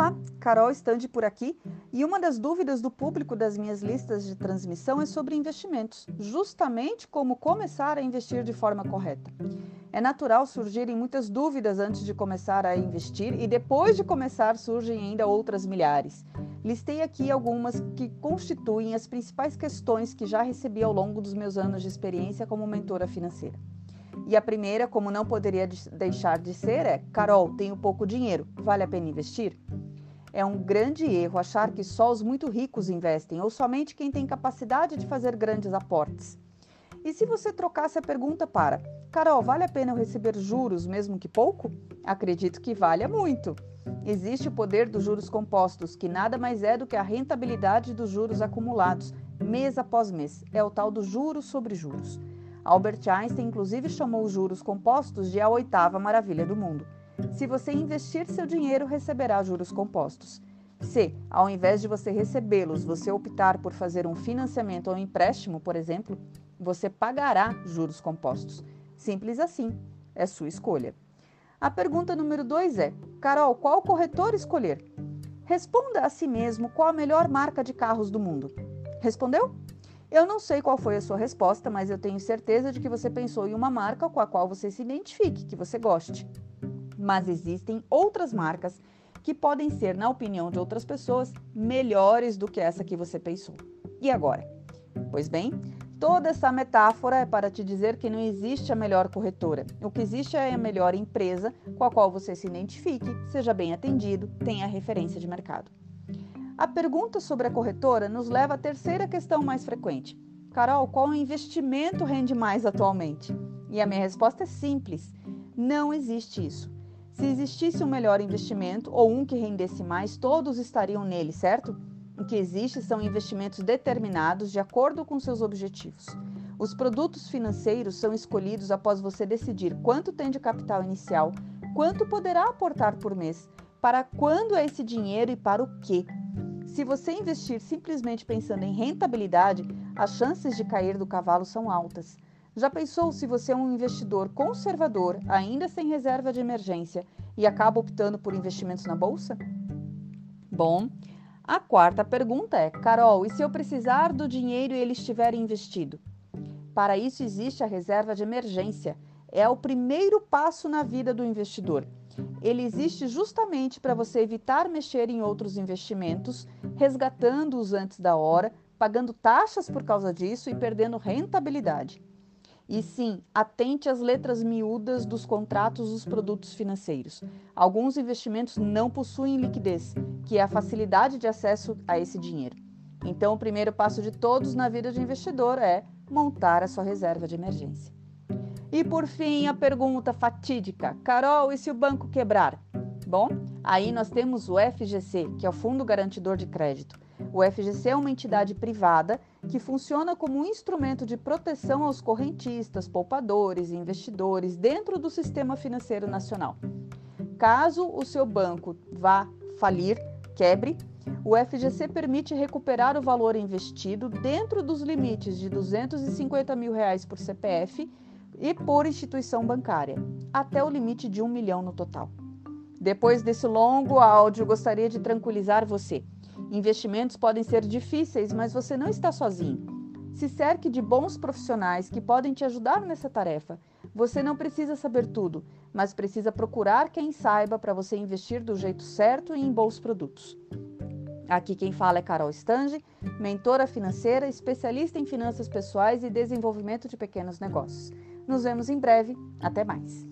Olá, Carol Stande por aqui. E uma das dúvidas do público das minhas listas de transmissão é sobre investimentos, justamente como começar a investir de forma correta. É natural surgirem muitas dúvidas antes de começar a investir e depois de começar surgem ainda outras milhares. Listei aqui algumas que constituem as principais questões que já recebi ao longo dos meus anos de experiência como mentora financeira. E a primeira, como não poderia deixar de ser, é: Carol, tenho pouco dinheiro, vale a pena investir? É um grande erro achar que só os muito ricos investem ou somente quem tem capacidade de fazer grandes aportes. E se você trocasse a pergunta para: Carol, vale a pena eu receber juros mesmo que pouco? Acredito que valha muito. Existe o poder dos juros compostos, que nada mais é do que a rentabilidade dos juros acumulados, mês após mês. É o tal do juros sobre juros. Albert Einstein, inclusive, chamou os juros compostos de a oitava maravilha do mundo. Se você investir seu dinheiro, receberá juros compostos. Se, ao invés de você recebê-los, você optar por fazer um financiamento ou um empréstimo, por exemplo, você pagará juros compostos. Simples assim, é sua escolha. A pergunta número 2 é: Carol, qual corretor escolher? Responda a si mesmo qual a melhor marca de carros do mundo. Respondeu? Eu não sei qual foi a sua resposta, mas eu tenho certeza de que você pensou em uma marca com a qual você se identifique, que você goste. Mas existem outras marcas que podem ser, na opinião de outras pessoas, melhores do que essa que você pensou. E agora? Pois bem, toda essa metáfora é para te dizer que não existe a melhor corretora. O que existe é a melhor empresa com a qual você se identifique, seja bem atendido, tenha referência de mercado. A pergunta sobre a corretora nos leva à terceira questão mais frequente. Carol, qual investimento rende mais atualmente? E a minha resposta é simples: não existe isso. Se existisse um melhor investimento ou um que rendesse mais, todos estariam nele, certo? O que existe são investimentos determinados de acordo com seus objetivos. Os produtos financeiros são escolhidos após você decidir quanto tem de capital inicial, quanto poderá aportar por mês, para quando é esse dinheiro e para o quê. Se você investir simplesmente pensando em rentabilidade, as chances de cair do cavalo são altas. Já pensou se você é um investidor conservador, ainda sem reserva de emergência, e acaba optando por investimentos na bolsa? Bom, a quarta pergunta é: Carol, e se eu precisar do dinheiro e ele estiver investido? Para isso existe a reserva de emergência. É o primeiro passo na vida do investidor ele existe justamente para você evitar mexer em outros investimentos, resgatando-os antes da hora, pagando taxas por causa disso e perdendo rentabilidade. E sim, atente às letras miúdas dos contratos dos produtos financeiros. Alguns investimentos não possuem liquidez, que é a facilidade de acesso a esse dinheiro. Então, o primeiro passo de todos na vida de investidor é montar a sua reserva de emergência. E por fim, a pergunta fatídica: Carol, e se o banco quebrar? Bom, aí nós temos o FGC, que é o Fundo Garantidor de Crédito. O FGC é uma entidade privada que funciona como um instrumento de proteção aos correntistas, poupadores e investidores dentro do sistema financeiro nacional. Caso o seu banco vá falir, quebre, o FGC permite recuperar o valor investido dentro dos limites de 250 mil reais por CPF e por instituição bancária, até o limite de um milhão no total. Depois desse longo áudio, gostaria de tranquilizar você. Investimentos podem ser difíceis, mas você não está sozinho. Se cerque de bons profissionais que podem te ajudar nessa tarefa. Você não precisa saber tudo, mas precisa procurar quem saiba para você investir do jeito certo e em bons produtos. Aqui quem fala é Carol Stange, mentora financeira, especialista em finanças pessoais e desenvolvimento de pequenos negócios. Nos vemos em breve. Até mais.